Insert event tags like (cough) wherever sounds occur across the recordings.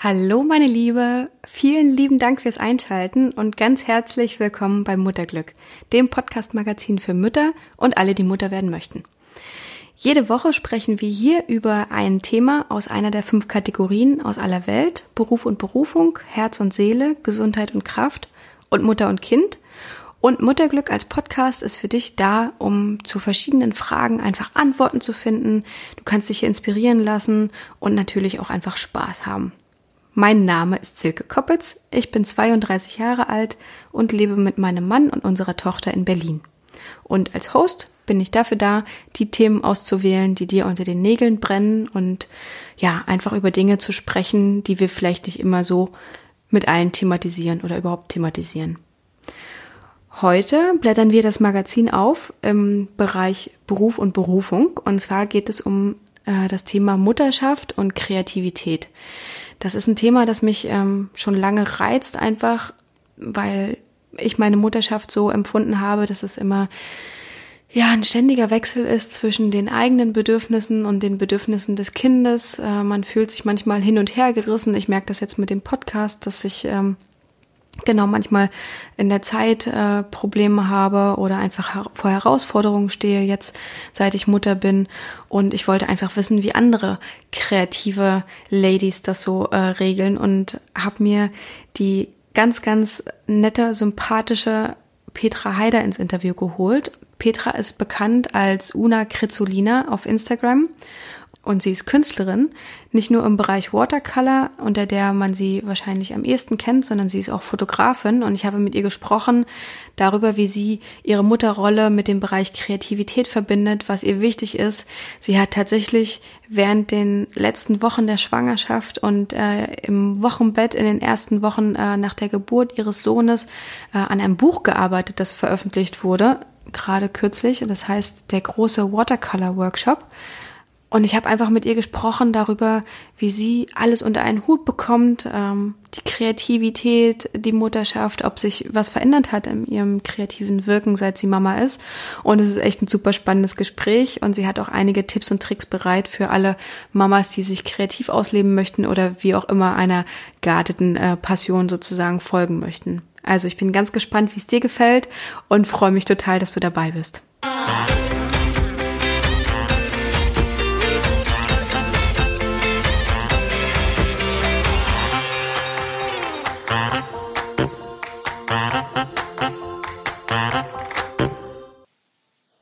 Hallo meine Liebe, vielen lieben Dank fürs Einschalten und ganz herzlich willkommen bei Mutterglück, dem Podcast-Magazin für Mütter und alle, die Mutter werden möchten. Jede Woche sprechen wir hier über ein Thema aus einer der fünf Kategorien aus aller Welt, Beruf und Berufung, Herz und Seele, Gesundheit und Kraft und Mutter und Kind. Und Mutterglück als Podcast ist für dich da, um zu verschiedenen Fragen einfach Antworten zu finden. Du kannst dich hier inspirieren lassen und natürlich auch einfach Spaß haben. Mein Name ist Silke Koppitz, ich bin 32 Jahre alt und lebe mit meinem Mann und unserer Tochter in Berlin. Und als Host bin ich dafür da, die Themen auszuwählen, die dir unter den Nägeln brennen und ja, einfach über Dinge zu sprechen, die wir vielleicht nicht immer so mit allen thematisieren oder überhaupt thematisieren. Heute blättern wir das Magazin auf im Bereich Beruf und Berufung und zwar geht es um äh, das Thema Mutterschaft und Kreativität. Das ist ein Thema, das mich ähm, schon lange reizt, einfach weil ich meine Mutterschaft so empfunden habe, dass es immer ja ein ständiger Wechsel ist zwischen den eigenen Bedürfnissen und den Bedürfnissen des Kindes. Äh, man fühlt sich manchmal hin und her gerissen. Ich merke das jetzt mit dem Podcast, dass ich ähm, genau manchmal in der Zeit äh, Probleme habe oder einfach vor Herausforderungen stehe jetzt, seit ich Mutter bin. Und ich wollte einfach wissen, wie andere kreative Ladies das so äh, regeln und habe mir die ganz, ganz nette, sympathische Petra Haider ins Interview geholt. Petra ist bekannt als Una Kritzolina auf Instagram und sie ist Künstlerin, nicht nur im Bereich Watercolor, unter der man sie wahrscheinlich am ehesten kennt, sondern sie ist auch Fotografin. Und ich habe mit ihr gesprochen darüber, wie sie ihre Mutterrolle mit dem Bereich Kreativität verbindet, was ihr wichtig ist. Sie hat tatsächlich während den letzten Wochen der Schwangerschaft und äh, im Wochenbett in den ersten Wochen äh, nach der Geburt ihres Sohnes äh, an einem Buch gearbeitet, das veröffentlicht wurde, gerade kürzlich. Und das heißt der große Watercolor Workshop. Und ich habe einfach mit ihr gesprochen darüber, wie sie alles unter einen Hut bekommt, ähm, die Kreativität, die Mutterschaft, ob sich was verändert hat in ihrem kreativen Wirken, seit sie Mama ist. Und es ist echt ein super spannendes Gespräch. Und sie hat auch einige Tipps und Tricks bereit für alle Mamas, die sich kreativ ausleben möchten oder wie auch immer einer gearteten äh, Passion sozusagen folgen möchten. Also ich bin ganz gespannt, wie es dir gefällt und freue mich total, dass du dabei bist.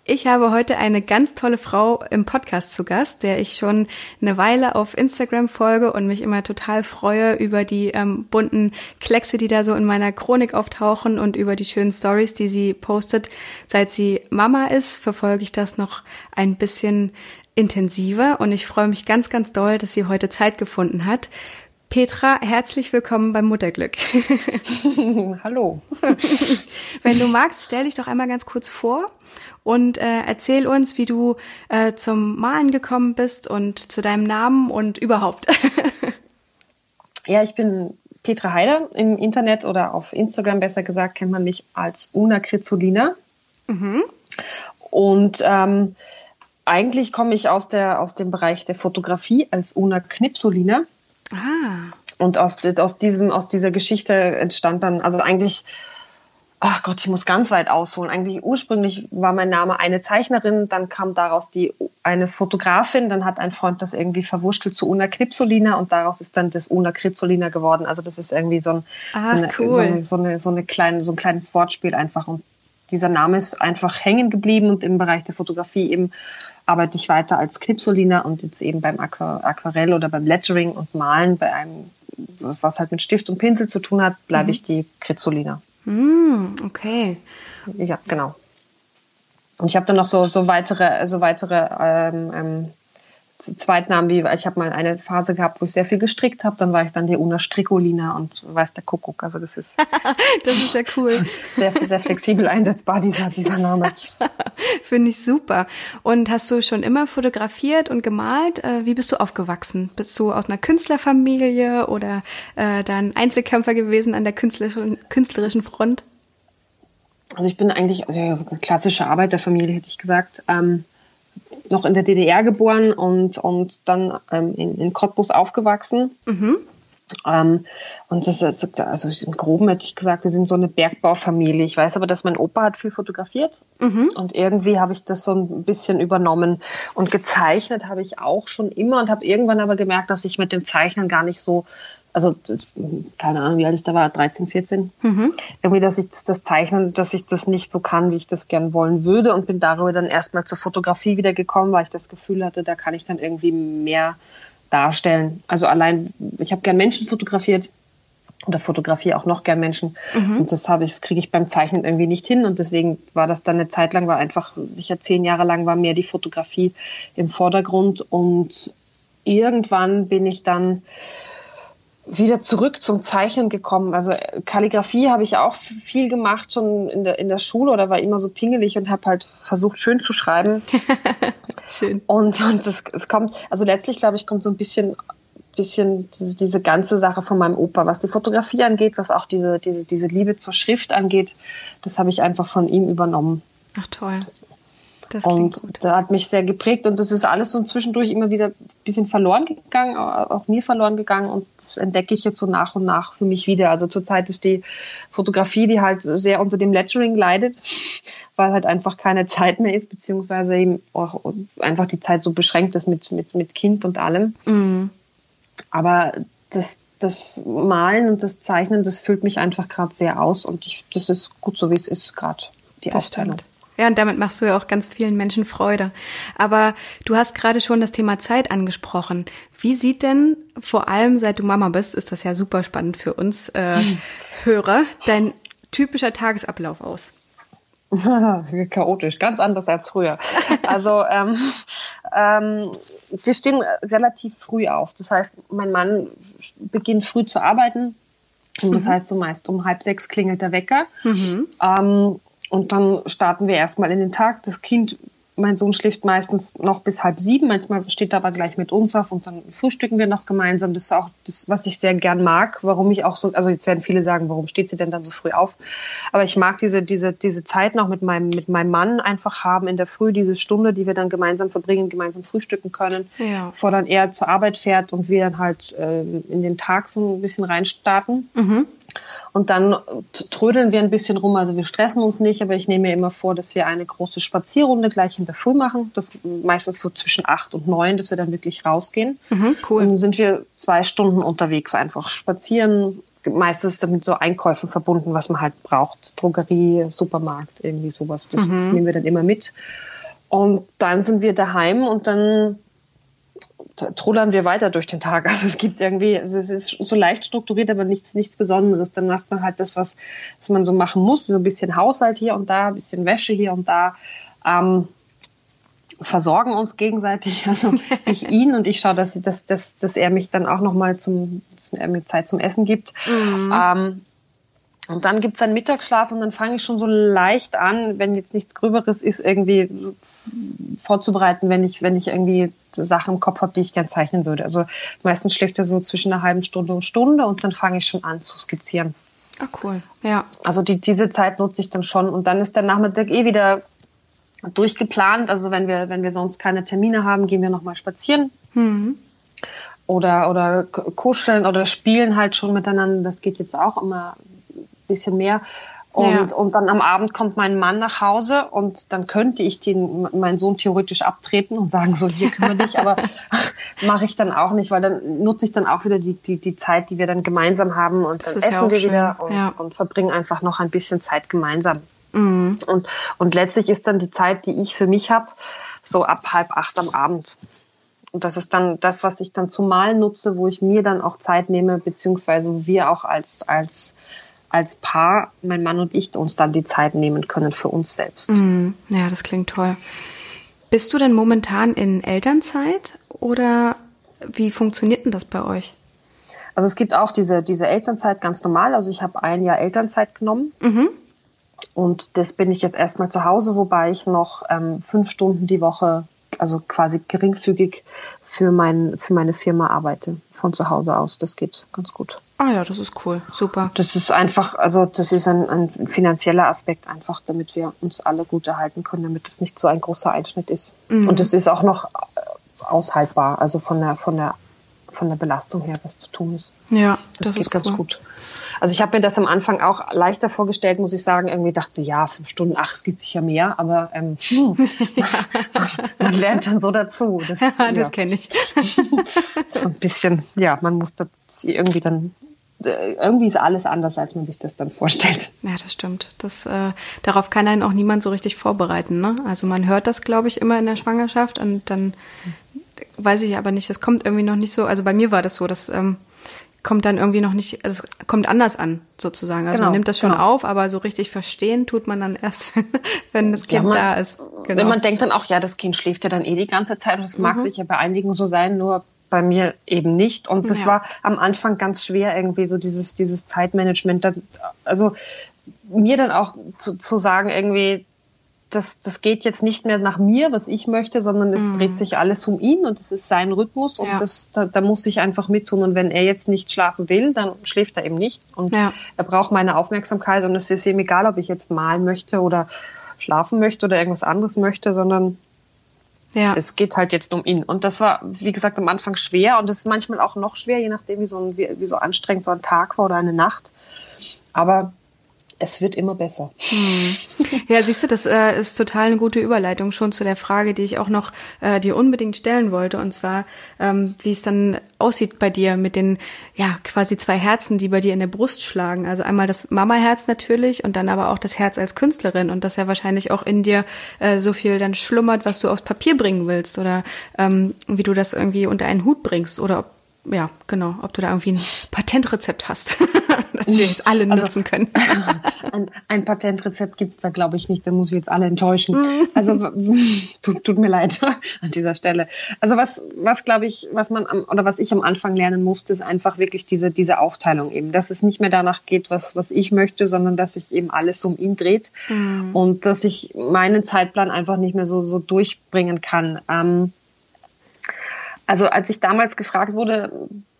Ich habe heute eine ganz tolle Frau im Podcast zu Gast, der ich schon eine Weile auf Instagram folge und mich immer total freue über die ähm, bunten Kleckse, die da so in meiner Chronik auftauchen und über die schönen Stories, die sie postet. Seit sie Mama ist, verfolge ich das noch ein bisschen intensiver und ich freue mich ganz, ganz doll, dass sie heute Zeit gefunden hat. Petra, herzlich willkommen beim Mutterglück. (laughs) Hallo. (laughs) Wenn du magst, stell dich doch einmal ganz kurz vor und äh, erzähl uns, wie du äh, zum Malen gekommen bist und zu deinem Namen und überhaupt. (laughs) ja, ich bin Petra Heider. Im Internet oder auf Instagram besser gesagt kennt man mich als Una Krizolina. Mhm. Und ähm, eigentlich komme ich aus, der, aus dem Bereich der Fotografie als Una Knipsolina. Ah. Und aus, aus, diesem, aus dieser Geschichte entstand dann, also eigentlich, ach Gott, ich muss ganz weit ausholen. Eigentlich ursprünglich war mein Name eine Zeichnerin, dann kam daraus die eine Fotografin, dann hat ein Freund das irgendwie verwurschtelt zu Una Knipsolina und daraus ist dann das Una Krizolina geworden. Also das ist irgendwie so ein, so, eine, cool. so, so, eine, so, eine kleine, so ein kleines Wortspiel einfach. Und dieser Name ist einfach hängen geblieben und im Bereich der Fotografie eben arbeite ich weiter als Knipsolina und jetzt eben beim Aquarell oder beim Lettering und Malen bei einem, was halt mit Stift und Pinsel zu tun hat, bleibe mhm. ich die Krizolina. Mm, okay. Ja, genau. Und ich habe dann noch so, so weitere, so weitere ähm, ähm, Zweitnamen, wie ich habe mal eine Phase gehabt, wo ich sehr viel gestrickt habe, dann war ich dann die Una Strickolina und weiß der Kuckuck. Also das ist (laughs) das ist ja cool. Sehr, sehr flexibel einsetzbar, dieser, dieser Name. (laughs) Finde ich super. Und hast du schon immer fotografiert und gemalt? Äh, wie bist du aufgewachsen? Bist du aus einer Künstlerfamilie oder äh, dann Einzelkämpfer gewesen an der künstlerischen, künstlerischen Front? Also ich bin eigentlich also klassische Arbeiterfamilie, hätte ich gesagt. Ähm, noch in der DDR geboren und, und dann ähm, in, in Cottbus aufgewachsen. Mhm. Ähm, und das ist, also im Groben hätte ich gesagt, wir sind so eine Bergbaufamilie. Ich weiß aber, dass mein Opa hat viel fotografiert mhm. und irgendwie habe ich das so ein bisschen übernommen. Und gezeichnet habe ich auch schon immer und habe irgendwann aber gemerkt, dass ich mit dem Zeichnen gar nicht so, also keine Ahnung, wie alt ich da war, 13, 14, mhm. irgendwie, dass ich das, das Zeichnen, dass ich das nicht so kann, wie ich das gern wollen würde und bin darüber dann erstmal zur Fotografie wieder gekommen, weil ich das Gefühl hatte, da kann ich dann irgendwie mehr darstellen. Also allein, ich habe gern Menschen fotografiert oder fotografiere auch noch gern Menschen. Mhm. Und das habe ich, das kriege ich beim Zeichnen irgendwie nicht hin. Und deswegen war das dann eine Zeit lang, war einfach sicher zehn Jahre lang war mehr die Fotografie im Vordergrund. Und irgendwann bin ich dann wieder zurück zum Zeichnen gekommen. Also Kalligrafie habe ich auch viel gemacht schon in der in der Schule oder war immer so pingelig und habe halt versucht schön zu schreiben. (laughs) schön. Und und es, es kommt also letztlich glaube ich kommt so ein bisschen bisschen diese, diese ganze Sache von meinem Opa, was die Fotografie angeht, was auch diese diese diese Liebe zur Schrift angeht, das habe ich einfach von ihm übernommen. Ach toll. Und gut. da hat mich sehr geprägt und das ist alles so zwischendurch immer wieder ein bisschen verloren gegangen, auch mir verloren gegangen und das entdecke ich jetzt so nach und nach für mich wieder. Also zurzeit ist die Fotografie, die halt sehr unter dem Lettering leidet, (laughs) weil halt einfach keine Zeit mehr ist, beziehungsweise eben auch einfach die Zeit so beschränkt ist mit, mit, mit Kind und allem. Mhm. Aber das, das Malen und das Zeichnen, das füllt mich einfach gerade sehr aus und ich, das ist gut so, wie es ist gerade, die das Aufteilung. Stimmt. Ja, und damit machst du ja auch ganz vielen Menschen Freude. Aber du hast gerade schon das Thema Zeit angesprochen. Wie sieht denn, vor allem seit du Mama bist, ist das ja super spannend für uns äh, (laughs) Hörer, dein typischer Tagesablauf aus? (laughs) Chaotisch, ganz anders als früher. Also ähm, ähm, wir stehen relativ früh auf. Das heißt, mein Mann beginnt früh zu arbeiten. Und das mhm. heißt, so meist um halb sechs klingelt der Wecker. Mhm. Ähm, und dann starten wir erstmal in den Tag. Das Kind, mein Sohn schläft meistens noch bis halb sieben, manchmal steht er aber gleich mit uns auf und dann frühstücken wir noch gemeinsam. Das ist auch das, was ich sehr gern mag, warum ich auch so, also jetzt werden viele sagen, warum steht sie denn dann so früh auf? Aber ich mag diese, diese, diese Zeit noch mit meinem, mit meinem Mann einfach haben in der Früh, diese Stunde, die wir dann gemeinsam verbringen, gemeinsam frühstücken können, ja. bevor dann er zur Arbeit fährt und wir dann halt äh, in den Tag so ein bisschen reinstarten. Mhm. Und dann trödeln wir ein bisschen rum. Also wir stressen uns nicht, aber ich nehme mir immer vor, dass wir eine große Spazierrunde gleich in der Früh machen. Das meistens so zwischen acht und neun, dass wir dann wirklich rausgehen. Mhm, cool. Und dann sind wir zwei Stunden unterwegs einfach spazieren. Meistens damit so Einkäufen verbunden, was man halt braucht. Drogerie, Supermarkt, irgendwie sowas. Das, mhm. das nehmen wir dann immer mit. Und dann sind wir daheim und dann trullern wir weiter durch den Tag. (laughs) Also es gibt irgendwie, also es ist so leicht strukturiert, aber nichts, nichts Besonderes. Dann macht man halt das, was, was man so machen muss. So ein bisschen Haushalt hier und da, ein bisschen Wäsche hier und da. Ähm, versorgen uns gegenseitig, (laughs) also ich (laughs) ihn und ich schaue, dass, dass, dass, dass er mich dann auch nochmal zum, dass er mir Zeit zum Essen gibt. Mhm. Ähm, und dann gibt's einen Mittagsschlaf und dann fange ich schon so leicht an, wenn jetzt nichts Gröberes ist, irgendwie so vorzubereiten, wenn ich, wenn ich irgendwie Sachen im Kopf habe, die ich gern zeichnen würde. Also meistens schläft er so zwischen einer halben Stunde und Stunde und dann fange ich schon an zu skizzieren. Ah, cool. Ja. Also die, diese Zeit nutze ich dann schon und dann ist der Nachmittag eh wieder durchgeplant. Also wenn wir, wenn wir sonst keine Termine haben, gehen wir nochmal spazieren. Mhm. Oder, oder kuscheln oder spielen halt schon miteinander. Das geht jetzt auch immer bisschen mehr. Und, ja. und dann am Abend kommt mein Mann nach Hause und dann könnte ich den, meinen Sohn theoretisch abtreten und sagen, so hier kümmere dich, aber (laughs) mache ich dann auch nicht, weil dann nutze ich dann auch wieder die, die, die Zeit, die wir dann gemeinsam haben und das dann essen ja wir schön. wieder und, ja. und verbringen einfach noch ein bisschen Zeit gemeinsam. Mhm. Und, und letztlich ist dann die Zeit, die ich für mich habe, so ab halb acht am Abend. Und das ist dann das, was ich dann zum Malen nutze, wo ich mir dann auch Zeit nehme, beziehungsweise wir auch als, als als Paar, mein Mann und ich, uns dann die Zeit nehmen können für uns selbst. Mm, ja, das klingt toll. Bist du denn momentan in Elternzeit oder wie funktioniert denn das bei euch? Also es gibt auch diese, diese Elternzeit ganz normal. Also ich habe ein Jahr Elternzeit genommen. Mhm. Und das bin ich jetzt erstmal zu Hause, wobei ich noch ähm, fünf Stunden die Woche, also quasi geringfügig für, mein, für meine Firma arbeite, von zu Hause aus. Das geht ganz gut. Ah ja, das ist cool, super. Das ist einfach, also das ist ein, ein finanzieller Aspekt einfach, damit wir uns alle gut erhalten können, damit es nicht so ein großer Einschnitt ist. Mhm. Und es ist auch noch äh, aushaltbar, also von der von der von der Belastung her was zu tun ist. Ja, das, das geht ganz cool. gut. Also ich habe mir das am Anfang auch leichter vorgestellt, muss ich sagen. Irgendwie dachte ich, ja, fünf Stunden, ach, es gibt sicher mehr, aber ähm, hm, (laughs) man lernt dann so dazu. Das, ja, (laughs) das ja. kenne ich. (laughs) ein bisschen, ja, man muss das irgendwie dann irgendwie ist alles anders, als man sich das dann vorstellt. Ja, das stimmt. Das, äh, darauf kann einen auch niemand so richtig vorbereiten. Ne? Also man hört das, glaube ich, immer in der Schwangerschaft und dann weiß ich aber nicht, das kommt irgendwie noch nicht so. Also bei mir war das so, das ähm, kommt dann irgendwie noch nicht, es kommt anders an, sozusagen. Also genau, man nimmt das schon genau. auf, aber so richtig verstehen tut man dann (laughs) erst, wenn, wenn das Kind ja, man, da ist. Genau. Man denkt dann auch, ja, das Kind schläft ja dann eh die ganze Zeit und das mhm. mag sicher bei einigen so sein, nur bei mir eben nicht. Und das ja. war am Anfang ganz schwer, irgendwie so dieses, dieses Zeitmanagement. Also mir dann auch zu, zu sagen, irgendwie, das, das geht jetzt nicht mehr nach mir, was ich möchte, sondern es mhm. dreht sich alles um ihn und es ist sein Rhythmus und ja. das, da, da muss ich einfach mittun. Und wenn er jetzt nicht schlafen will, dann schläft er eben nicht. Und ja. er braucht meine Aufmerksamkeit und es ist ihm egal, ob ich jetzt malen möchte oder schlafen möchte oder irgendwas anderes möchte, sondern ja. Es geht halt jetzt um ihn. Und das war, wie gesagt, am Anfang schwer und es ist manchmal auch noch schwer, je nachdem, wie so, ein, wie, wie so anstrengend so ein Tag war oder eine Nacht. Aber es wird immer besser. Hm. Ja, siehst du, das äh, ist total eine gute Überleitung schon zu der Frage, die ich auch noch äh, dir unbedingt stellen wollte, und zwar, ähm, wie es dann aussieht bei dir mit den, ja, quasi zwei Herzen, die bei dir in der Brust schlagen. Also einmal das Mama-Herz natürlich und dann aber auch das Herz als Künstlerin und dass ja wahrscheinlich auch in dir äh, so viel dann schlummert, was du aufs Papier bringen willst oder ähm, wie du das irgendwie unter einen Hut bringst oder ob ja, genau, ob du da irgendwie ein Patentrezept hast, (laughs) das wir jetzt alle also, nutzen können. (laughs) ein, ein Patentrezept gibt's da, glaube ich, nicht. Da muss ich jetzt alle enttäuschen. (laughs) Also tut, tut mir leid an dieser Stelle. Also was, was glaube ich, was man am, oder was ich am Anfang lernen musste, ist einfach wirklich diese, diese Aufteilung eben, dass es nicht mehr danach geht, was, was ich möchte, sondern dass sich eben alles um ihn dreht mhm. und dass ich meinen Zeitplan einfach nicht mehr so, so durchbringen kann. Ähm, also als ich damals gefragt wurde,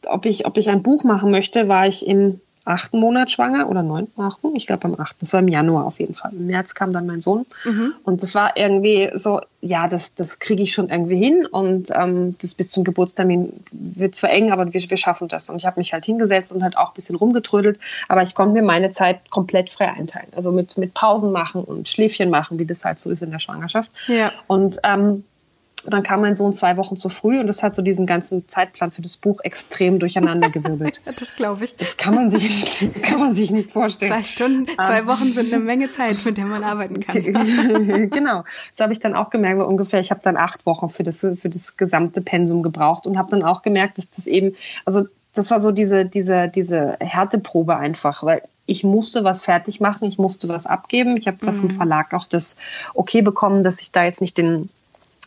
ob ich, ob ich ein Buch machen möchte, war ich im achten Monat schwanger oder neunten, achten, ich glaube am achten. Das war im Januar auf jeden Fall. Im März kam dann mein Sohn mhm. und das war irgendwie so, ja, das, das kriege ich schon irgendwie hin und ähm, das bis zum Geburtstermin wird zwar eng, aber wir, wir schaffen das. Und ich habe mich halt hingesetzt und halt auch ein bisschen rumgetrödelt, aber ich konnte mir meine Zeit komplett frei einteilen. Also mit, mit Pausen machen und Schläfchen machen, wie das halt so ist in der Schwangerschaft. Ja. Und ähm, dann kam mein Sohn zwei Wochen zu früh und das hat so diesen ganzen Zeitplan für das Buch extrem durcheinander gewirbelt. (laughs) das glaube ich. Das kann man sich nicht, kann man sich nicht vorstellen. Zwei Stunden, zwei ähm, Wochen sind eine Menge Zeit, mit der man arbeiten kann. (laughs) genau. Das habe ich dann auch gemerkt, weil ungefähr, ich habe dann acht Wochen für das, für das gesamte Pensum gebraucht und habe dann auch gemerkt, dass das eben, also das war so diese, diese, diese Härteprobe einfach, weil ich musste was fertig machen, ich musste was abgeben. Ich habe zwar mhm. vom Verlag auch das Okay bekommen, dass ich da jetzt nicht den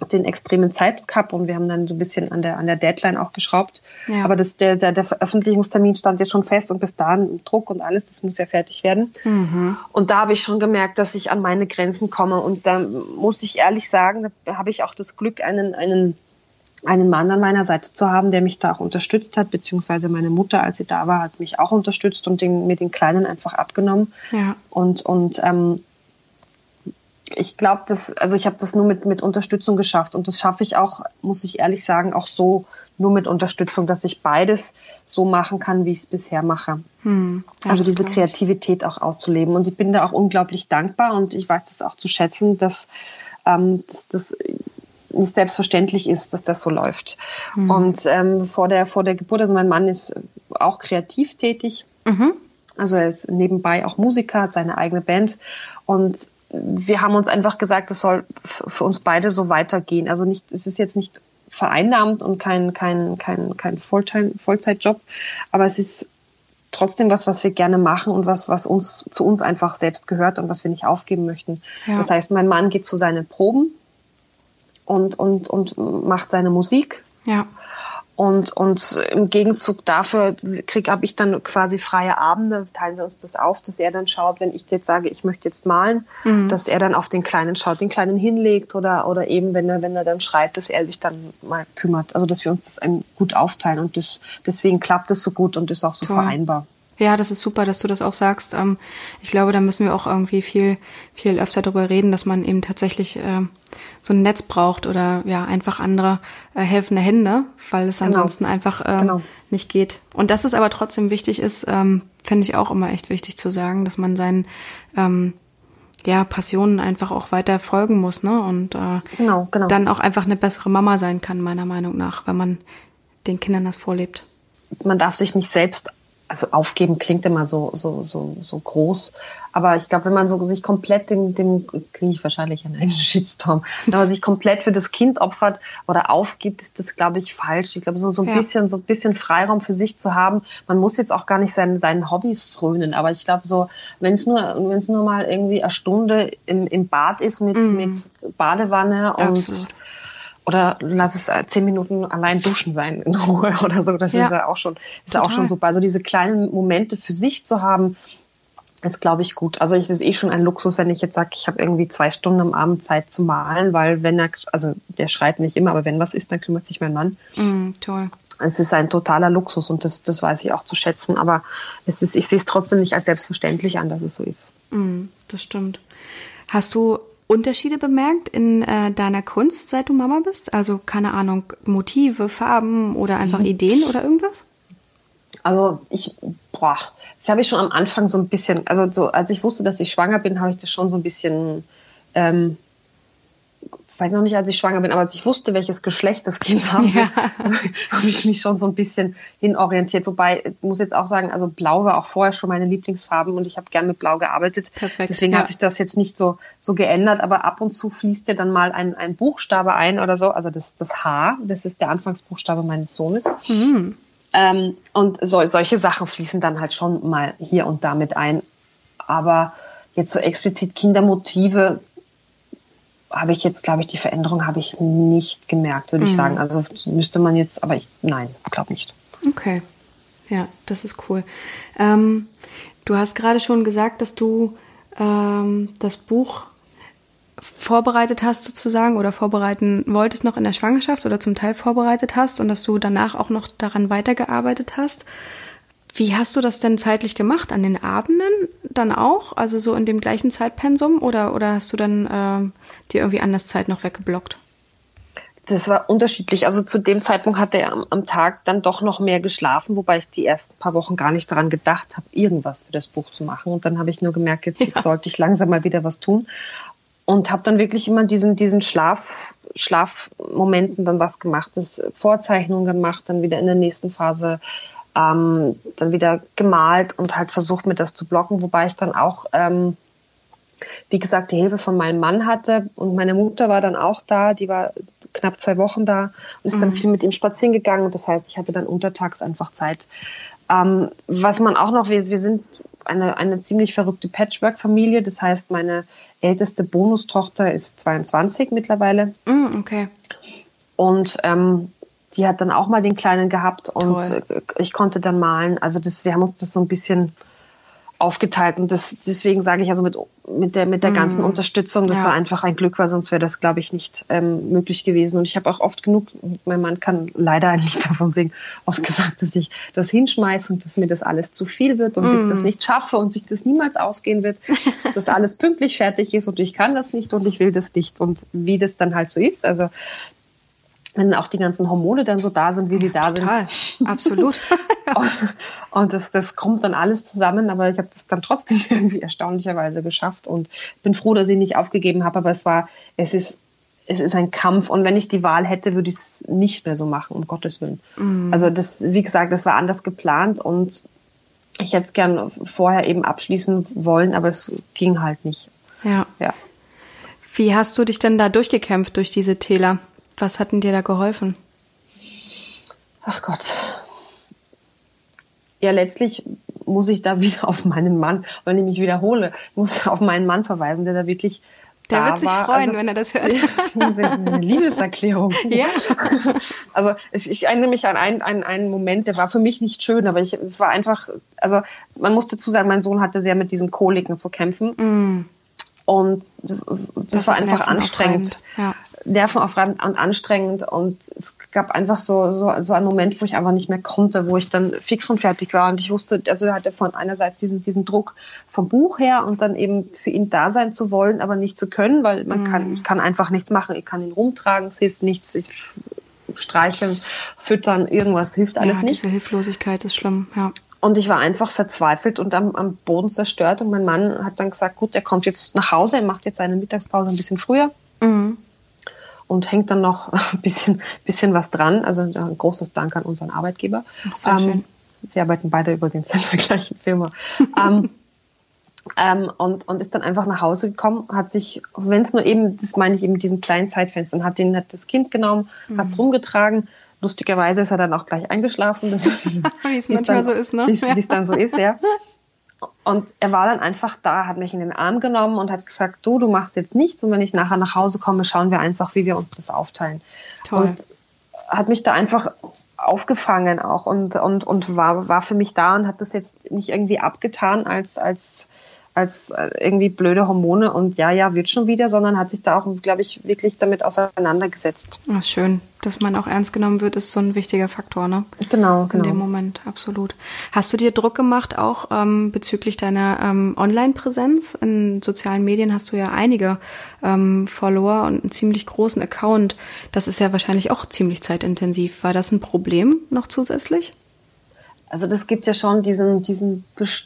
den extremen habe und wir haben dann so ein bisschen an der, an der Deadline auch geschraubt. Ja. Aber das, der, der, der Veröffentlichungstermin stand ja schon fest und bis dahin Druck und alles, das muss ja fertig werden. Mhm. Und da habe ich schon gemerkt, dass ich an meine Grenzen komme und da muss ich ehrlich sagen, da habe ich auch das Glück, einen, einen, einen Mann an meiner Seite zu haben, der mich da auch unterstützt hat, beziehungsweise meine Mutter, als sie da war, hat mich auch unterstützt und den, mir den Kleinen einfach abgenommen. Ja. Und, und ähm, ich glaube, dass, also ich habe das nur mit, mit Unterstützung geschafft und das schaffe ich auch, muss ich ehrlich sagen, auch so nur mit Unterstützung, dass ich beides so machen kann, wie ich es bisher mache. Hm, also diese Kreativität auch auszuleben. Und ich bin da auch unglaublich dankbar und ich weiß es auch zu schätzen, dass, ähm, dass das nicht selbstverständlich ist, dass das so läuft. Hm. Und ähm, vor, der, vor der Geburt, also mein Mann ist auch kreativ tätig. Mhm. Also er ist nebenbei auch Musiker, hat seine eigene Band und wir haben uns einfach gesagt, es soll für uns beide so weitergehen. Also nicht, es ist jetzt nicht vereinnahmt und kein, kein, kein, kein Volltime, Vollzeitjob, aber es ist trotzdem was, was wir gerne machen und was, was uns zu uns einfach selbst gehört und was wir nicht aufgeben möchten. Ja. Das heißt, mein Mann geht zu seinen Proben und, und, und macht seine Musik. Ja. Und, und im Gegenzug dafür krieg habe ich dann quasi freie Abende, teilen wir uns das auf, dass er dann schaut, wenn ich jetzt sage, ich möchte jetzt malen, mhm. dass er dann auf den Kleinen schaut, den Kleinen hinlegt oder, oder eben, wenn er, wenn er dann schreit, dass er sich dann mal kümmert. Also, dass wir uns das gut aufteilen und das, deswegen klappt es so gut und ist auch so Toll. vereinbar. Ja, das ist super, dass du das auch sagst. Ähm, ich glaube, da müssen wir auch irgendwie viel, viel öfter darüber reden, dass man eben tatsächlich äh, so ein Netz braucht oder ja einfach andere äh, helfende Hände, weil es genau. ansonsten einfach ähm, genau. nicht geht. Und dass es aber trotzdem wichtig ist, ähm, finde ich auch immer echt wichtig zu sagen, dass man seinen ähm, ja, Passionen einfach auch weiter folgen muss, ne? Und äh, genau, genau. dann auch einfach eine bessere Mama sein kann, meiner Meinung nach, wenn man den Kindern das vorlebt. Man darf sich nicht selbst also aufgeben klingt immer so, so, so, so groß. Aber ich glaube, wenn man so sich komplett dem, dem kriege ich wahrscheinlich einen Shitstorm, wenn man sich komplett für das Kind opfert oder aufgibt, ist das, glaube ich, falsch. Ich glaube, so, so ein ja. bisschen, so ein bisschen Freiraum für sich zu haben. Man muss jetzt auch gar nicht seinen, seinen Hobbys frönen. Aber ich glaube, so, wenn es nur, wenn es nur mal irgendwie eine Stunde im, im Bad ist mit, mhm. mit Badewanne und Absolut oder lass es äh, zehn Minuten allein duschen sein in Ruhe (laughs) oder so. Das ja. ist ja auch schon, ist auch schon super. Also diese kleinen Momente für sich zu haben, ist, glaube ich, gut. Also ich ist eh schon ein Luxus, wenn ich jetzt sage, ich habe irgendwie zwei Stunden am Abend Zeit zu malen, weil wenn er, also der schreit nicht immer, aber wenn was ist, dann kümmert sich mein Mann. Mm, toll. Es ist ein totaler Luxus und das, das weiß ich auch zu schätzen. Aber es ist, ich sehe es trotzdem nicht als selbstverständlich an, dass es so ist. Mm, das stimmt. Hast du Unterschiede bemerkt in äh, deiner Kunst, seit du Mama bist? Also keine Ahnung, Motive, Farben oder einfach mhm. Ideen oder irgendwas? Also ich, boah, das habe ich schon am Anfang so ein bisschen, also so, als ich wusste, dass ich schwanger bin, habe ich das schon so ein bisschen ähm, vielleicht noch nicht, als ich schwanger bin, aber als ich wusste, welches Geschlecht das Kind haben ja. (laughs) habe ich mich schon so ein bisschen hinorientiert. Wobei, ich muss jetzt auch sagen, also Blau war auch vorher schon meine Lieblingsfarben und ich habe gern mit Blau gearbeitet. Perfekt. Deswegen ja. hat sich das jetzt nicht so, so geändert, aber ab und zu fließt ja dann mal ein, ein Buchstabe ein oder so. Also das, das H, das ist der Anfangsbuchstabe meines Sohnes. Mhm. Ähm, und so, solche Sachen fließen dann halt schon mal hier und da mit ein. Aber jetzt so explizit Kindermotive, habe ich jetzt, glaube ich, die Veränderung habe ich nicht gemerkt, würde mhm. ich sagen. Also müsste man jetzt, aber ich, nein, glaube nicht. Okay. Ja, das ist cool. Ähm, du hast gerade schon gesagt, dass du ähm, das Buch vorbereitet hast sozusagen oder vorbereiten wolltest noch in der Schwangerschaft oder zum Teil vorbereitet hast und dass du danach auch noch daran weitergearbeitet hast. Wie hast du das denn zeitlich gemacht? An den Abenden dann auch? Also so in dem gleichen Zeitpensum? Oder, oder hast du dann äh, dir irgendwie anders Zeit noch weggeblockt? Das war unterschiedlich. Also zu dem Zeitpunkt hatte er am, am, Tag dann doch noch mehr geschlafen, wobei ich die ersten paar Wochen gar nicht daran gedacht habe, irgendwas für das Buch zu machen. Und dann habe ich nur gemerkt, jetzt, ja. jetzt sollte ich langsam mal wieder was tun. Und habe dann wirklich immer diesen, diesen Schlaf, Schlafmomenten dann was gemacht, das Vorzeichnungen gemacht, dann wieder in der nächsten Phase ähm, dann wieder gemalt und halt versucht, mir das zu blocken, wobei ich dann auch, ähm, wie gesagt, die Hilfe von meinem Mann hatte und meine Mutter war dann auch da, die war knapp zwei Wochen da und ist mhm. dann viel mit ihm spazieren gegangen und das heißt, ich hatte dann untertags einfach Zeit. Ähm, was man auch noch, wir, wir sind eine, eine ziemlich verrückte Patchwork-Familie, das heißt, meine älteste Bonustochter ist 22 mittlerweile. Mm, okay. Und ähm, die hat dann auch mal den Kleinen gehabt und Toll. ich konnte dann malen. Also das, wir haben uns das so ein bisschen aufgeteilt und das, deswegen sage ich also mit, mit der, mit der ganzen mm. Unterstützung, das ja. war einfach ein Glück, weil sonst wäre das, glaube ich, nicht ähm, möglich gewesen. Und ich habe auch oft genug, mein Mann kann leider ein Lied davon singen, oft gesagt, dass ich das hinschmeiße und dass mir das alles zu viel wird und mm. ich das nicht schaffe und sich das niemals ausgehen wird, (laughs) dass alles pünktlich fertig ist und ich kann das nicht und ich will das nicht und wie das dann halt so ist. Also wenn auch die ganzen Hormone dann so da sind, wie sie da Total. sind. Absolut. (laughs) und, und das, das kommt dann alles zusammen, aber ich habe das dann trotzdem (laughs) irgendwie erstaunlicherweise geschafft und bin froh, dass ich nicht aufgegeben habe, aber es war, es ist, es ist ein Kampf und wenn ich die Wahl hätte, würde ich es nicht mehr so machen, um Gottes Willen. Mm. Also das, wie gesagt, das war anders geplant und ich hätte es gern vorher eben abschließen wollen, aber es ging halt nicht. Ja. ja. Wie hast du dich denn da durchgekämpft durch diese Täler? Was hat denn dir da geholfen? Ach Gott. Ja, letztlich muss ich da (laughs) wieder auf meinen Mann, wenn ich mich wiederhole, muss auf meinen Mann verweisen, der da wirklich der wird sich freuen, also, wenn er das hört. (laughs) Eine Liebeserklärung. (laughs) Ja. Also ich erinnere mich an einen, einen, einen Moment, der war für mich nicht schön, aber ich, es war einfach, also man muss dazu sagen, mein Sohn hatte sehr mit diesen Koliken zu kämpfen. Mm. Und das, das war einfach anstrengend. Ja. Nervenaufreibend und anstrengend. Und es gab einfach so, so, so einen Moment, wo ich einfach nicht mehr konnte, wo ich dann fix und fertig war. Und ich wusste, also er hatte von einerseits diesen, diesen Druck vom Buch her und dann eben für ihn da sein zu wollen, aber nicht zu können, weil man mhm. kann, ich kann einfach nichts machen. Ich kann ihn rumtragen, es hilft nichts. Ich streicheln, füttern, irgendwas hilft alles ja, nicht. Diese Hilflosigkeit ist schlimm, ja. Und ich war einfach verzweifelt und am, am Boden zerstört. Und mein Mann hat dann gesagt, gut, er kommt jetzt nach Hause, er macht jetzt seine Mittagspause ein bisschen früher. Mhm. Und hängt dann noch (laughs) ein bisschen, bisschen was dran. Also ein großes Dank an unseren Arbeitgeber. Sehr ähm, schön. Wir arbeiten beide übrigens in der gleichen Firma. ähm, ähm, und, und ist dann einfach nach Hause gekommen, hat sich, wenn es nur eben, das meine ich eben diesen kleinen Zeitfenstern, hat den, hat das Kind genommen, mhm. hat es rumgetragen, Lustigerweise ist er dann auch gleich eingeschlafen. (laughs) wie es manchmal dann, so ist, ne? Wie es dann so ist, ja. Und er war dann einfach da, hat mich in den Arm genommen und hat gesagt, du, du machst jetzt nichts und wenn ich nachher nach Hause komme, schauen wir einfach, wie wir uns das aufteilen. Toll. Und hat mich da einfach aufgefangen auch und, und, und war, war für mich da und hat das jetzt nicht irgendwie abgetan als, als als äh, irgendwie blöde Hormone und ja, ja, wird schon wieder, sondern hat sich da auch, glaube ich, wirklich damit auseinandergesetzt. Ach, schön. Dass man auch ernst genommen wird, ist so ein wichtiger Faktor, ne? Genau, genau. In dem Moment, absolut. Hast du dir Druck gemacht, auch ähm, bezüglich deiner ähm, Online-Präsenz? In sozialen Medien hast du ja einige ähm, Follower und einen ziemlich großen Account. Das ist ja wahrscheinlich auch ziemlich zeitintensiv. War das ein Problem noch zusätzlich? Also das gibt ja schon diesen, diesen,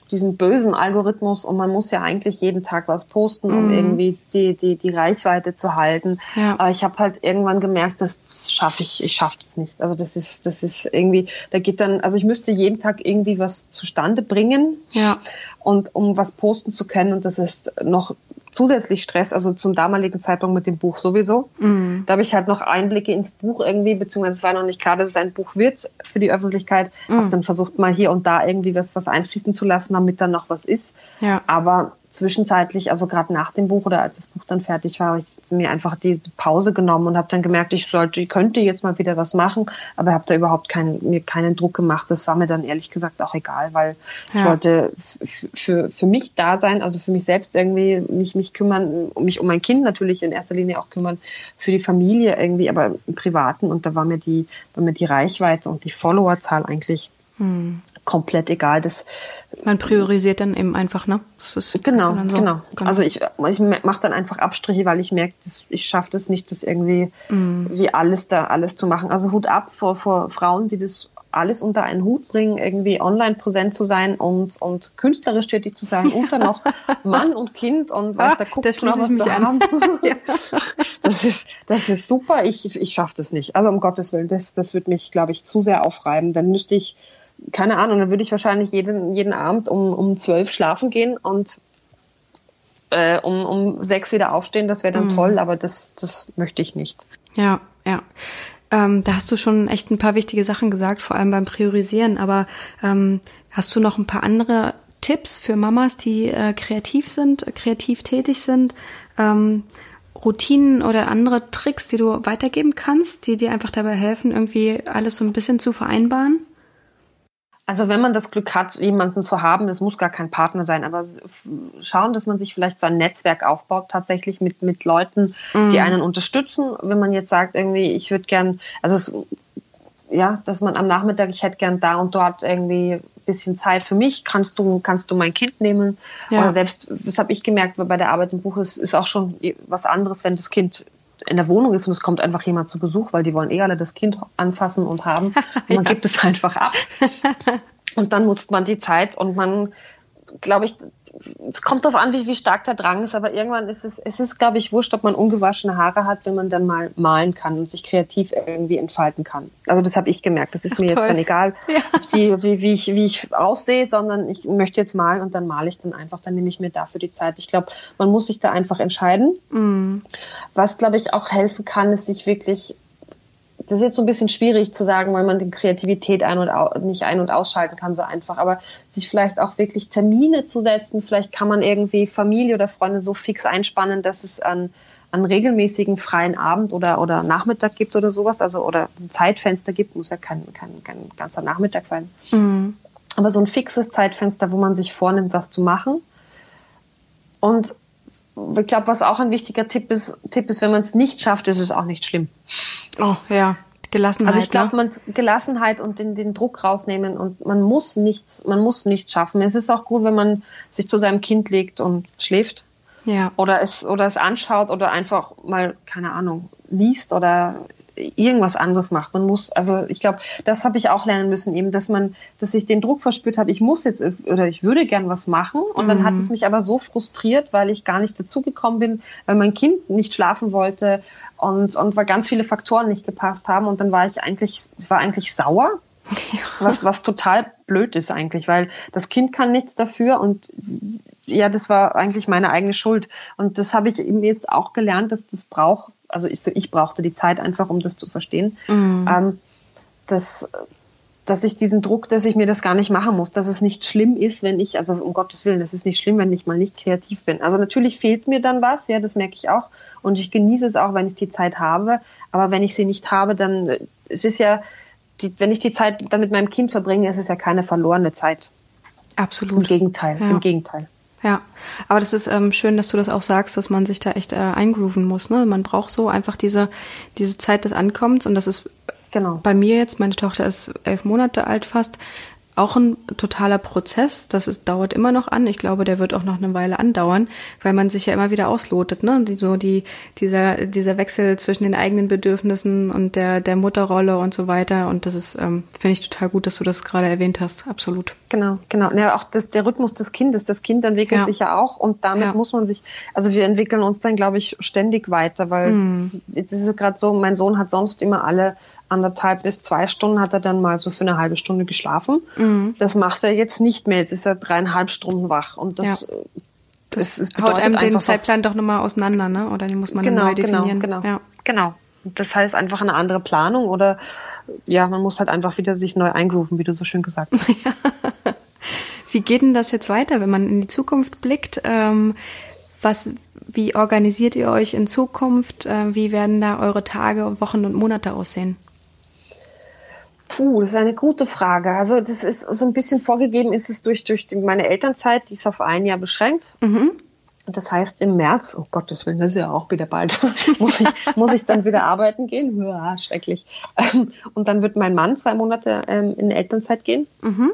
diesen bösen Algorithmus und man muss ja eigentlich jeden Tag was posten, um mhm. irgendwie die, die, die Reichweite zu halten. Ja. Aber ich habe halt irgendwann gemerkt, das schaffe ich, ich schaffe das nicht. Also das ist, das ist irgendwie, da geht dann, also ich müsste jeden Tag irgendwie was zustande bringen. Ja. Und um was posten zu können, und das ist noch zusätzlich Stress, also zum damaligen Zeitpunkt mit dem Buch sowieso. Mhm. Da habe ich halt noch Einblicke ins Buch irgendwie, beziehungsweise es war noch nicht klar, dass es ein Buch wird für die Öffentlichkeit. Mhm. Habe dann versucht, mal hier und da irgendwie was, was einfließen zu lassen, damit dann noch was ist. Ja. Aber zwischenzeitlich, also gerade nach dem Buch oder als das Buch dann fertig war, habe ich mir einfach die Pause genommen und habe dann gemerkt, ich sollte, ich könnte jetzt mal wieder was machen, aber habe da überhaupt keinen, mir keinen Druck gemacht. Das war mir dann ehrlich gesagt auch egal, weil ja. ich wollte für, für mich da sein, also für mich selbst irgendwie mich, mich kümmern, mich um mein Kind natürlich in erster Linie auch kümmern, für die Familie irgendwie, aber im Privaten und da war mir die, war mir die Reichweite und die Followerzahl eigentlich hm. komplett egal. Das, Man priorisiert dann eben einfach, ne? Ist, genau, so. genau, genau. Also ich, ich mache dann einfach Abstriche, weil ich merke, ich schaffe das nicht, das irgendwie hm. wie alles da alles zu machen. Also Hut ab vor, vor Frauen, die das alles unter einen Hut bringen, irgendwie online präsent zu sein und, und künstlerisch tätig zu sein (laughs) und dann noch Mann und Kind und was da guckt, da was mich an. (laughs) ja. (laughs) Das ist, das ist super. Ich, ich schaffe das nicht. Also um Gottes Willen, das, das wird mich, glaube ich, zu sehr aufreiben. Dann müsste ich keine Ahnung, dann würde ich wahrscheinlich jeden, jeden Abend um, um zwölf schlafen gehen und äh, um, um sechs wieder aufstehen. Das wäre dann mhm. toll, aber das, das möchte ich nicht. Ja, ja. Ähm, da hast du schon echt ein paar wichtige Sachen gesagt, vor allem beim Priorisieren. Aber ähm, hast du noch ein paar andere Tipps für Mamas, die äh, kreativ sind, kreativ tätig sind? Ähm, Routinen oder andere Tricks, die du weitergeben kannst, die dir einfach dabei helfen, irgendwie alles so ein bisschen zu vereinbaren? Also wenn man das Glück hat, jemanden zu haben, das muss gar kein Partner sein, aber schauen, dass man sich vielleicht so ein Netzwerk aufbaut, tatsächlich mit, mit Leuten, mhm. die einen unterstützen. Wenn man jetzt sagt, irgendwie, ich würde gern, also es, ja, dass man am Nachmittag, ich hätte gern da und dort irgendwie ein bisschen Zeit für mich, kannst du, kannst du mein Kind nehmen? Ja. Oder selbst, das habe ich gemerkt, bei der Arbeit im Buch ist, ist auch schon was anderes, wenn das Kind in der Wohnung ist und es kommt einfach jemand zu Besuch, weil die wollen eh alle das Kind anfassen und haben. (laughs) Und man ja. gibt es einfach ab. (laughs) und dann nutzt man die Zeit und man, glaube ich, es kommt darauf an, wie, wie stark der Drang ist, aber irgendwann ist es, es ist, glaube ich, wurscht, ob man ungewaschene Haare hat, wenn man dann mal malen kann und sich kreativ irgendwie entfalten kann. Also das habe ich gemerkt. Das ist Ach, mir toll. jetzt dann egal, (laughs) ja. die, wie, wie, ich, wie ich aussehe, sondern ich möchte jetzt malen und dann male ich dann einfach, dann nehme ich mir dafür die Zeit. Ich glaube, man muss sich da einfach entscheiden. Mm. Was, glaube ich, auch helfen kann, ist sich wirklich das ist jetzt so ein bisschen schwierig zu sagen, weil man die Kreativität ein und au, nicht ein- und ausschalten kann so einfach, aber sich vielleicht auch wirklich Termine zu setzen, vielleicht kann man irgendwie Familie oder Freunde so fix einspannen, dass es an, an regelmäßigen freien Abend oder, oder Nachmittag gibt oder sowas, also oder ein Zeitfenster gibt, muss ja kein, kein, kein ganzer Nachmittag sein. Mhm. Aber so ein fixes Zeitfenster, wo man sich vornimmt, was zu machen. Und ich glaube, was auch ein wichtiger Tipp ist, Tipp ist, wenn man es nicht schafft, ist es auch nicht schlimm. Oh ja, Gelassenheit. Also ich glaube, ne? man Gelassenheit und den, den Druck rausnehmen und man muss nichts, man muss nichts schaffen. Es ist auch gut, wenn man sich zu seinem Kind legt und schläft. Ja. Oder es, oder es anschaut oder einfach mal, keine Ahnung, liest oder irgendwas anderes macht. Man muss, also ich glaube, das habe ich auch lernen müssen, eben, dass man, dass ich den Druck verspürt habe, ich muss jetzt oder ich würde gern was machen. Und mhm. dann hat es mich aber so frustriert, weil ich gar nicht dazugekommen bin, weil mein Kind nicht schlafen wollte und, und weil ganz viele Faktoren nicht gepasst haben. Und dann war ich eigentlich, war eigentlich sauer. Ja. Was, was total blöd ist eigentlich, weil das Kind kann nichts dafür und ja, das war eigentlich meine eigene Schuld. Und das habe ich eben jetzt auch gelernt, dass das braucht, also ich, ich brauchte die Zeit einfach, um das zu verstehen, mhm. ähm, dass, dass ich diesen Druck, dass ich mir das gar nicht machen muss, dass es nicht schlimm ist, wenn ich, also um Gottes Willen, es ist nicht schlimm, wenn ich mal nicht kreativ bin. Also natürlich fehlt mir dann was, ja, das merke ich auch. Und ich genieße es auch, wenn ich die Zeit habe. Aber wenn ich sie nicht habe, dann, es ist ja, die, wenn ich die Zeit dann mit meinem Kind verbringe, ist es ja keine verlorene Zeit. Absolut. Im Gegenteil, ja. im Gegenteil. Ja, aber das ist ähm, schön, dass du das auch sagst, dass man sich da echt äh, eingrooven muss. Ne? Man braucht so einfach diese, diese Zeit des Ankommens und das ist genau. bei mir jetzt, meine Tochter ist elf Monate alt fast, auch ein totaler Prozess. Das ist, dauert immer noch an. Ich glaube, der wird auch noch eine Weile andauern, weil man sich ja immer wieder auslotet, ne? Die, so die, dieser, dieser Wechsel zwischen den eigenen Bedürfnissen und der, der Mutterrolle und so weiter. Und das ist, ähm, finde ich total gut, dass du das gerade erwähnt hast. Absolut. Genau, genau. Ja, auch das, der Rhythmus des Kindes. Das Kind entwickelt ja. sich ja auch und damit ja. muss man sich, also wir entwickeln uns dann, glaube ich, ständig weiter, weil mm. jetzt ist es gerade so, mein Sohn hat sonst immer alle anderthalb bis zwei Stunden hat er dann mal so für eine halbe Stunde geschlafen. Mhm. Das macht er jetzt nicht mehr. Jetzt ist er dreieinhalb Stunden wach. Und das, ja. das, das haut einem den Zeitplan doch nochmal auseinander, ne? Oder die muss man genau, neu genau, definieren. Genau, genau. Ja. genau. Das heißt einfach eine andere Planung oder ja, man muss halt einfach wieder sich neu eingrooven, wie du so schön gesagt hast. (laughs) Wie geht denn das jetzt weiter, wenn man in die Zukunft blickt? Ähm, was, wie organisiert ihr euch in Zukunft? Äh, wie werden da eure Tage, Wochen und Monate aussehen? Puh, das ist eine gute Frage. Also das ist so ein bisschen vorgegeben, ist es durch, durch die, meine Elternzeit, die ist auf ein Jahr beschränkt. Mhm. Das heißt, im März, oh Gottes Willen, das ist ja auch wieder bald, (laughs) muss, ich, muss ich dann wieder arbeiten gehen. Ja, schrecklich. Ähm, und dann wird mein Mann zwei Monate ähm, in Elternzeit gehen. Mhm.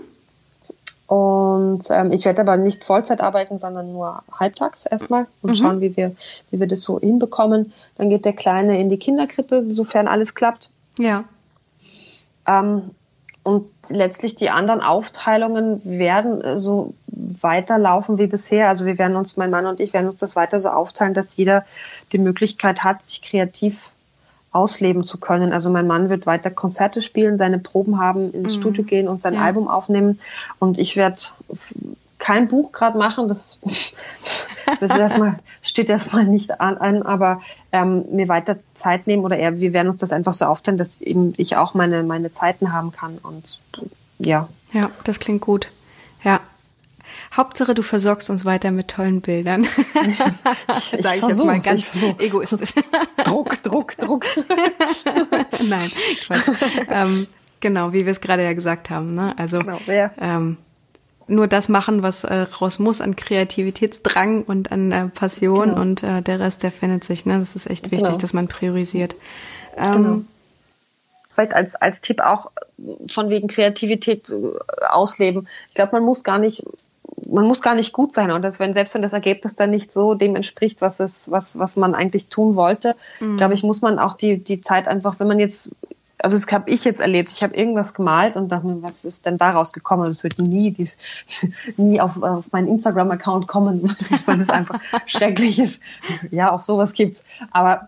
Und ähm, ich werde aber nicht Vollzeit arbeiten, sondern nur halbtags erstmal und mhm. schauen, wie wir, wie wir das so hinbekommen. Dann geht der Kleine in die Kinderkrippe, sofern alles klappt. Ja. Ähm, und letztlich die anderen Aufteilungen werden äh, so weiterlaufen wie bisher. Also wir werden uns, mein Mann und ich werden uns das weiter so aufteilen, dass jeder die Möglichkeit hat, sich kreativ ausleben zu können. Also mein Mann wird weiter Konzerte spielen, seine Proben haben, ins mhm. Studio gehen und sein ja. Album aufnehmen. Und ich werde kein Buch gerade machen. Das, (laughs) das erstmal, steht erstmal nicht an, an aber ähm, mir weiter Zeit nehmen oder eher, wir werden uns das einfach so aufteilen, dass eben ich auch meine, meine Zeiten haben kann und ja. Ja, das klingt gut. Ja. Hauptsache, du versorgst uns weiter mit tollen Bildern. (laughs) Sag ich, ich jetzt mal ganz egoistisch. (laughs) Druck, Druck, Druck. Nein, Quatsch. Ähm, genau, wie wir es gerade ja gesagt haben. Ne? Also genau, ja. ähm, nur das machen, was äh, raus muss an Kreativitätsdrang und an äh, Passion genau. und äh, der Rest, der findet sich. Ne? Das ist echt wichtig, genau. dass man priorisiert. Ähm, genau. Vielleicht als, als Tipp auch von wegen Kreativität äh, ausleben. Ich glaube, man muss gar nicht man muss gar nicht gut sein und das, wenn selbst wenn das Ergebnis dann nicht so dem entspricht, was es, was, was man eigentlich tun wollte, mhm. glaube ich, muss man auch die, die Zeit einfach, wenn man jetzt also das habe ich jetzt erlebt. Ich habe irgendwas gemalt und dachte mir, was ist denn daraus gekommen? Das wird nie, dies, (laughs) nie auf, auf meinen Instagram-Account kommen, (laughs) weil das einfach (laughs) schrecklich ist. Ja, auch sowas gibt's. Aber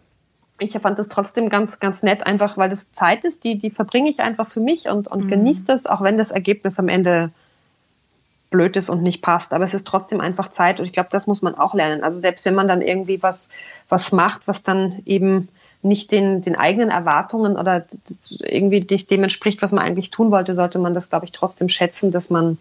ich fand das trotzdem ganz, ganz nett, einfach weil das Zeit ist, die, die verbringe ich einfach für mich und, und mhm. genieße das, auch wenn das Ergebnis am Ende blöd ist und nicht passt. Aber es ist trotzdem einfach Zeit und ich glaube, das muss man auch lernen. Also selbst wenn man dann irgendwie was, was macht, was dann eben nicht den, den eigenen Erwartungen oder irgendwie nicht dem entspricht, was man eigentlich tun wollte, sollte man das, glaube ich, trotzdem schätzen, dass man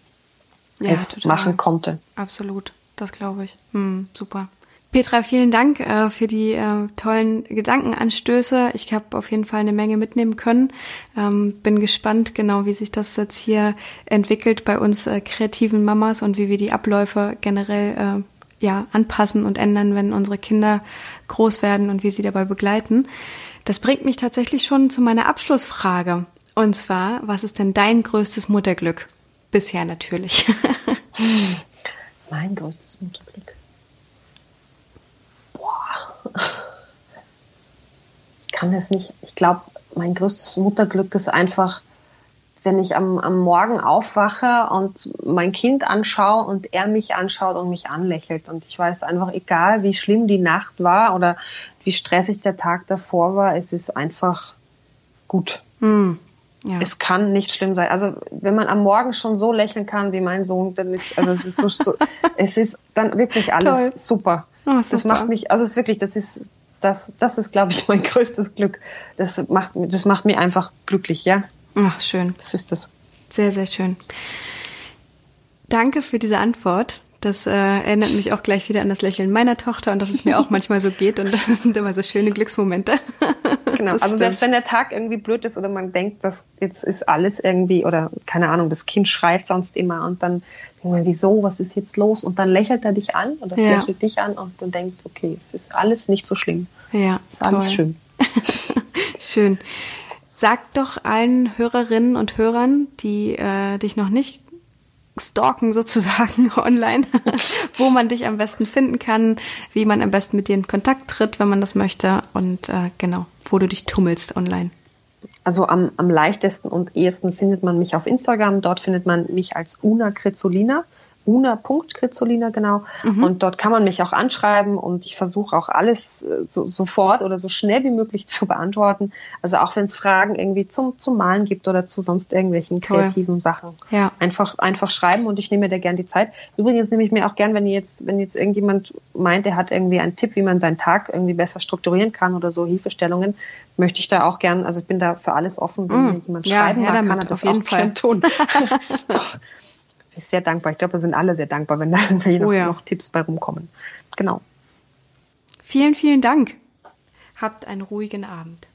ja, es total. machen konnte. Absolut, das glaube ich. Hm, super. Petra, vielen Dank äh, für die äh, tollen Gedankenanstöße. Ich habe auf jeden Fall eine Menge mitnehmen können. Ähm, bin gespannt, genau wie sich das jetzt hier entwickelt bei uns äh, kreativen Mamas und wie wir die Abläufe generell äh, ja anpassen und ändern, wenn unsere Kinder groß werden und wir sie dabei begleiten. Das bringt mich tatsächlich schon zu meiner Abschlussfrage. Und zwar, was ist denn dein größtes Mutterglück? Bisher natürlich. (laughs) mein größtes Mutterglück. Boah. Ich kann das nicht. Ich glaube, mein größtes Mutterglück ist einfach, wenn ich am, am Morgen aufwache und mein Kind anschaue und er mich anschaut und mich anlächelt. Und ich weiß einfach, egal wie schlimm die Nacht war oder wie stressig der Tag davor war, es ist einfach gut. Mm, ja. Es kann nicht schlimm sein. Also wenn man am Morgen schon so lächeln kann wie mein Sohn, dann ist, also es ist so, so (laughs) es ist dann wirklich alles super. Oh, super. Das macht mich, also es ist wirklich, das ist, das, das ist, glaube ich, (laughs) mein größtes Glück. Das macht, das macht mich einfach glücklich, ja. Ach, schön. Das ist das. Sehr, sehr schön. Danke für diese Antwort. Das äh, erinnert mich auch gleich wieder an das Lächeln meiner Tochter und dass es mir auch (laughs) manchmal so geht und das sind immer so schöne Glücksmomente. Genau, also selbst wenn der Tag irgendwie blöd ist oder man denkt, dass jetzt ist alles irgendwie oder keine Ahnung, das Kind schreit sonst immer und dann denkt man, wieso, was ist jetzt los? Und dann lächelt er dich an oder ja. lächelt dich an und du denkst, okay, es ist alles nicht so schlimm. Ja, es ist toll. alles schön. (laughs) schön. Sag doch allen Hörerinnen und Hörern, die äh, dich noch nicht stalken sozusagen (laughs) online, (laughs) wo man dich am besten finden kann, wie man am besten mit dir in Kontakt tritt, wenn man das möchte und äh, genau, wo du dich tummelst online. Also am, am leichtesten und ehesten findet man mich auf Instagram. Dort findet man mich als Una Krizolina una.krizolina, genau. Mhm. Und dort kann man mich auch anschreiben und ich versuche auch alles äh, so, sofort oder so schnell wie möglich (laughs) zu beantworten. Also auch wenn es Fragen irgendwie zum, zum Malen gibt oder zu sonst irgendwelchen kreativen Toll. Sachen. Ja. Einfach, einfach schreiben und ich nehme mir da gern die Zeit. Übrigens nehme ich mir auch gern, wenn jetzt, wenn jetzt irgendjemand meint, er hat irgendwie einen Tipp, wie man seinen Tag irgendwie besser strukturieren kann oder so Hilfestellungen, möchte ich da auch gern, also ich bin da für alles offen, wenn mm. jemand ja, schreiben mag, kann er das auf jeden auch Fall tun. (laughs) (laughs) sehr dankbar. Ich glaube, wir sind alle sehr dankbar, wenn da (laughs) oh, noch, ja. noch Tipps bei rumkommen. Genau. Vielen, vielen Dank. Habt einen ruhigen Abend.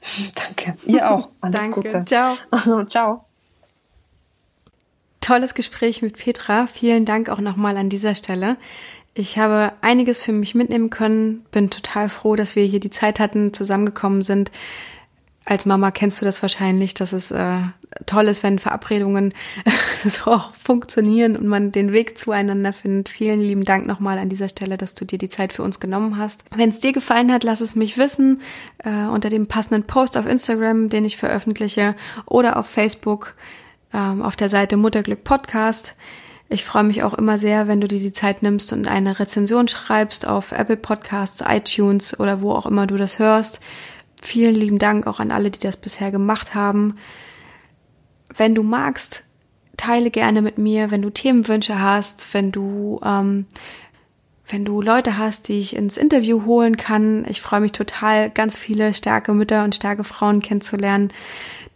(laughs) Danke. Ihr auch. Alles Danke. Gute. Ciao. Ciao. Tolles Gespräch mit Petra. Vielen Dank auch nochmal an dieser Stelle. Ich habe einiges für mich mitnehmen können. Bin total froh, dass wir hier die Zeit hatten, zusammengekommen sind als Mama kennst du das wahrscheinlich, dass es äh, toll ist, wenn Verabredungen (laughs) so auch funktionieren und man den Weg zueinander findet. Vielen lieben Dank nochmal an dieser Stelle, dass du dir die Zeit für uns genommen hast. Wenn es dir gefallen hat, lass es mich wissen äh, unter dem passenden Post auf Instagram, den ich veröffentliche, oder auf Facebook ähm, auf der Seite Mutterglück Podcast. Ich freue mich auch immer sehr, wenn du dir die Zeit nimmst und eine Rezension schreibst auf Apple Podcasts, iTunes oder wo auch immer du das hörst. Vielen lieben Dank auch an alle, die das bisher gemacht haben. Wenn du magst, teile gerne mit mir, wenn du Themenwünsche hast, wenn du ähm, wenn du Leute hast, die ich ins Interview holen kann. Ich freue mich total, ganz viele starke Mütter und starke Frauen kennenzulernen,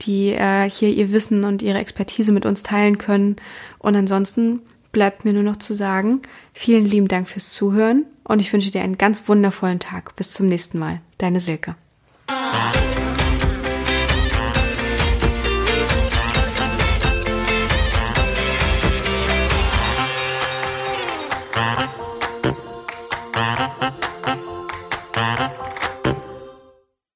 die äh, hier ihr Wissen und ihre Expertise mit uns teilen können. Und ansonsten bleibt mir nur noch zu sagen, vielen lieben Dank fürs Zuhören und ich wünsche dir einen ganz wundervollen Tag. Bis zum nächsten Mal. Deine Silke. Música